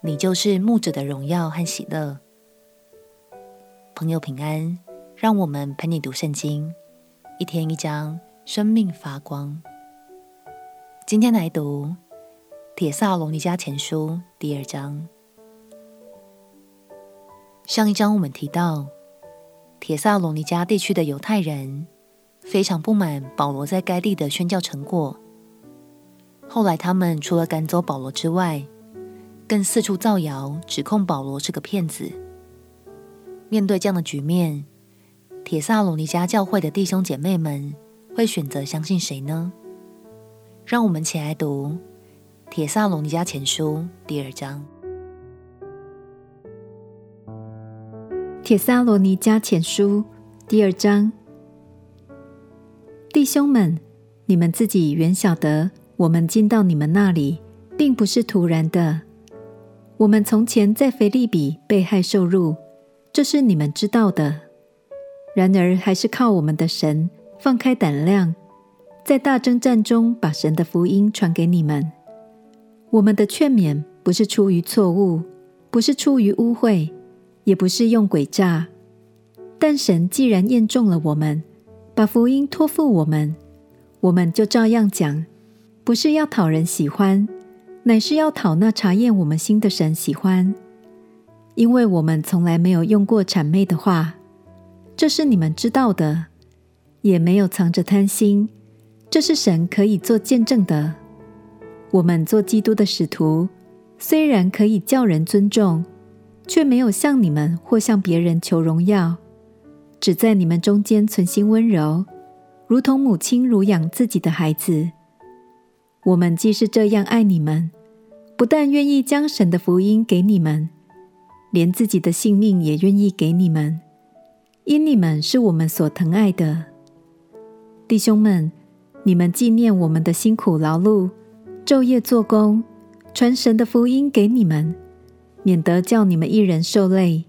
你就是牧者的荣耀和喜乐。朋友平安，让我们陪你读圣经，一天一章，生命发光。今天来读《铁萨罗尼迦前书》第二章。上一章我们提到，铁萨罗尼迦地区的犹太人非常不满保罗在该地的宣教成果。后来，他们除了赶走保罗之外，更四处造谣，指控保罗是个骗子。面对这样的局面，铁萨罗尼迦教会的弟兄姐妹们会选择相信谁呢？让我们一起来读《铁萨罗尼迦前书》第二章。《铁萨罗尼迦前书》第二章，弟兄们，你们自己原晓得，我们进到你们那里，并不是突然的。我们从前在腓立比被害受辱，这是你们知道的。然而，还是靠我们的神放开胆量，在大争战中把神的福音传给你们。我们的劝勉不是出于错误，不是出于污秽，也不是用诡诈。但神既然验中了我们，把福音托付我们，我们就照样讲，不是要讨人喜欢。乃是要讨那查验我们心的神喜欢，因为我们从来没有用过谄媚的话，这是你们知道的，也没有藏着贪心，这是神可以做见证的。我们做基督的使徒，虽然可以叫人尊重，却没有向你们或向别人求荣耀，只在你们中间存心温柔，如同母亲乳养自己的孩子。我们既是这样爱你们。不但愿意将神的福音给你们，连自己的性命也愿意给你们，因你们是我们所疼爱的弟兄们。你们纪念我们的辛苦劳碌，昼夜做工，传神的福音给你们，免得叫你们一人受累。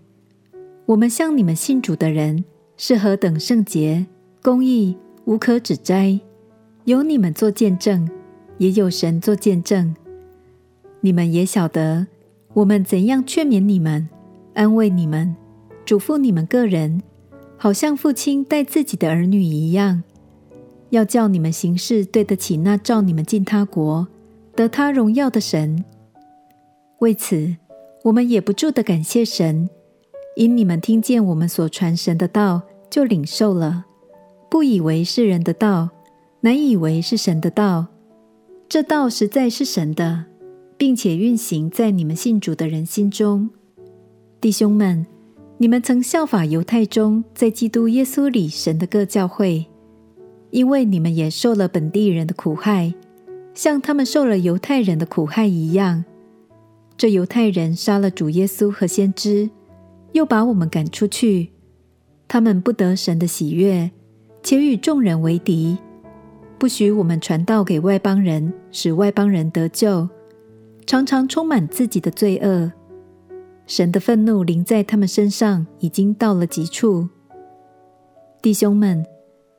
我们向你们信主的人是何等圣洁、公义、无可指摘，有你们做见证，也有神做见证。你们也晓得，我们怎样劝勉你们、安慰你们、嘱咐你们个人，好像父亲待自己的儿女一样，要叫你们行事对得起那召你们进他国、得他荣耀的神。为此，我们也不住地感谢神，因你们听见我们所传神的道，就领受了，不以为是人的道，乃以为是神的道。这道实在是神的。并且运行在你们信主的人心中，弟兄们，你们曾效法犹太中在基督耶稣里神的各教会，因为你们也受了本地人的苦害，像他们受了犹太人的苦害一样。这犹太人杀了主耶稣和先知，又把我们赶出去，他们不得神的喜悦，且与众人为敌，不许我们传道给外邦人，使外邦人得救。常常充满自己的罪恶，神的愤怒临在他们身上，已经到了极处。弟兄们，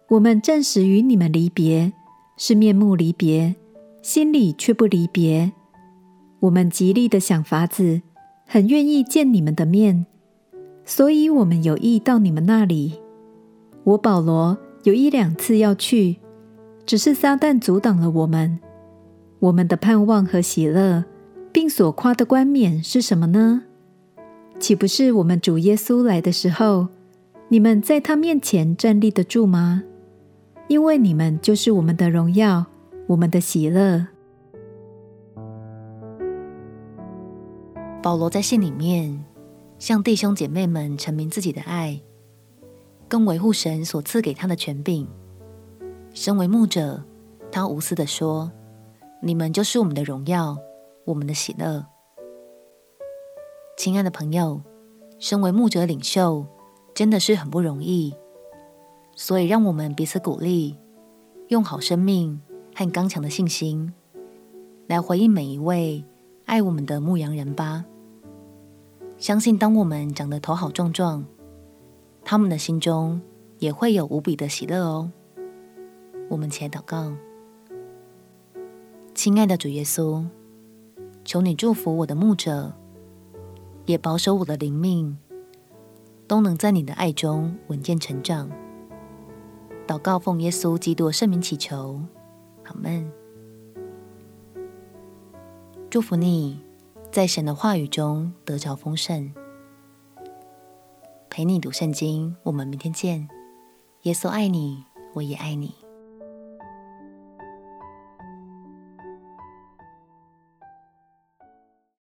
我们暂时与你们离别，是面目离别，心里却不离别。我们极力的想法子，很愿意见你们的面，所以我们有意到你们那里。我保罗有一两次要去，只是撒旦阻挡了我们。我们的盼望和喜乐。并所夸的冠冕是什么呢？岂不是我们主耶稣来的时候，你们在他面前站立得住吗？因为你们就是我们的荣耀，我们的喜乐。保罗在信里面向弟兄姐妹们陈明自己的爱，更维护神所赐给他的权柄。身为牧者，他无私的说：“你们就是我们的荣耀。”我们的喜乐，亲爱的朋友，身为牧者领袖，真的是很不容易。所以，让我们彼此鼓励，用好生命和刚强的信心，来回应每一位爱我们的牧羊人吧。相信，当我们长得头好壮壮，他们的心中也会有无比的喜乐哦。我们且祷告，亲爱的主耶稣。求你祝福我的牧者，也保守我的灵命，都能在你的爱中稳健成长。祷告奉耶稣基督圣名祈求，阿门。祝福你，在神的话语中得着丰盛。陪你读圣经，我们明天见。耶稣爱你，我也爱你。